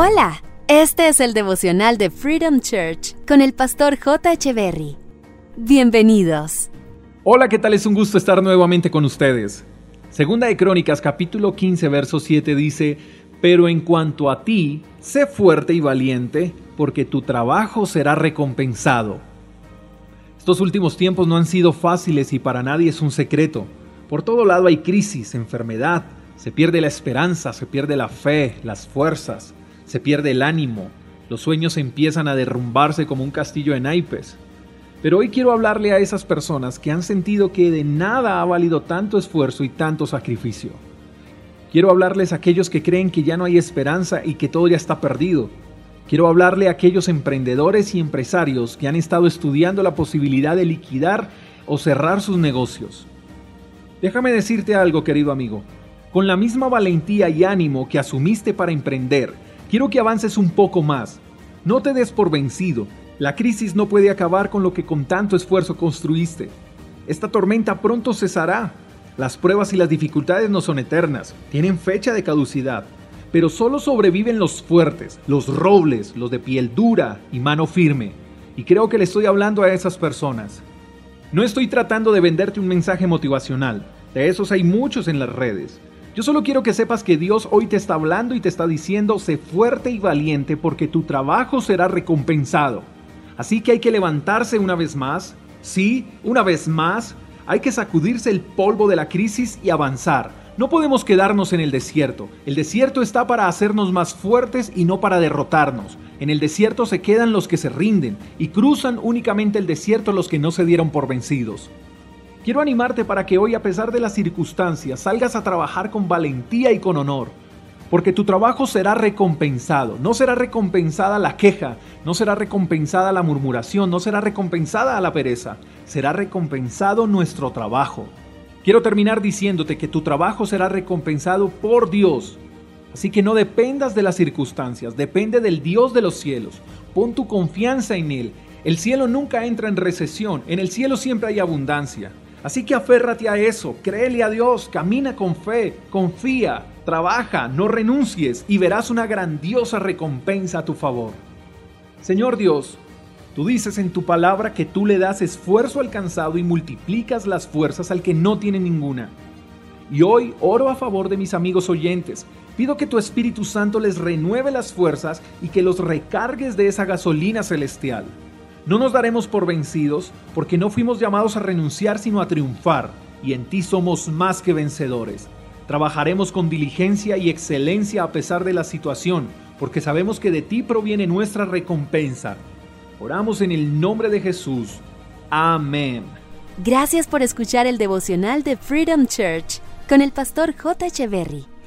Hola, este es el devocional de Freedom Church con el pastor J. Berry. Bienvenidos. Hola, ¿qué tal? Es un gusto estar nuevamente con ustedes. Segunda de Crónicas, capítulo 15, verso 7 dice, Pero en cuanto a ti, sé fuerte y valiente, porque tu trabajo será recompensado. Estos últimos tiempos no han sido fáciles y para nadie es un secreto. Por todo lado hay crisis, enfermedad, se pierde la esperanza, se pierde la fe, las fuerzas, se pierde el ánimo, los sueños empiezan a derrumbarse como un castillo de naipes. Pero hoy quiero hablarle a esas personas que han sentido que de nada ha valido tanto esfuerzo y tanto sacrificio. Quiero hablarles a aquellos que creen que ya no hay esperanza y que todo ya está perdido. Quiero hablarle a aquellos emprendedores y empresarios que han estado estudiando la posibilidad de liquidar o cerrar sus negocios. Déjame decirte algo, querido amigo. Con la misma valentía y ánimo que asumiste para emprender, quiero que avances un poco más. No te des por vencido. La crisis no puede acabar con lo que con tanto esfuerzo construiste. Esta tormenta pronto cesará. Las pruebas y las dificultades no son eternas, tienen fecha de caducidad. Pero solo sobreviven los fuertes, los robles, los de piel dura y mano firme. Y creo que le estoy hablando a esas personas. No estoy tratando de venderte un mensaje motivacional. De esos hay muchos en las redes. Yo solo quiero que sepas que Dios hoy te está hablando y te está diciendo, sé fuerte y valiente porque tu trabajo será recompensado. Así que hay que levantarse una vez más, sí, una vez más, hay que sacudirse el polvo de la crisis y avanzar. No podemos quedarnos en el desierto. El desierto está para hacernos más fuertes y no para derrotarnos. En el desierto se quedan los que se rinden y cruzan únicamente el desierto los que no se dieron por vencidos. Quiero animarte para que hoy, a pesar de las circunstancias, salgas a trabajar con valentía y con honor, porque tu trabajo será recompensado. No será recompensada la queja, no será recompensada la murmuración, no será recompensada la pereza, será recompensado nuestro trabajo. Quiero terminar diciéndote que tu trabajo será recompensado por Dios. Así que no dependas de las circunstancias, depende del Dios de los cielos. Pon tu confianza en Él. El cielo nunca entra en recesión, en el cielo siempre hay abundancia. Así que aférrate a eso, créele a Dios, camina con fe, confía, trabaja, no renuncies y verás una grandiosa recompensa a tu favor. Señor Dios, tú dices en tu palabra que tú le das esfuerzo al cansado y multiplicas las fuerzas al que no tiene ninguna. Y hoy oro a favor de mis amigos oyentes. Pido que tu Espíritu Santo les renueve las fuerzas y que los recargues de esa gasolina celestial. No nos daremos por vencidos, porque no fuimos llamados a renunciar sino a triunfar, y en ti somos más que vencedores. Trabajaremos con diligencia y excelencia a pesar de la situación, porque sabemos que de ti proviene nuestra recompensa. Oramos en el nombre de Jesús. Amén. Gracias por escuchar el devocional de Freedom Church con el pastor J. Echeverry.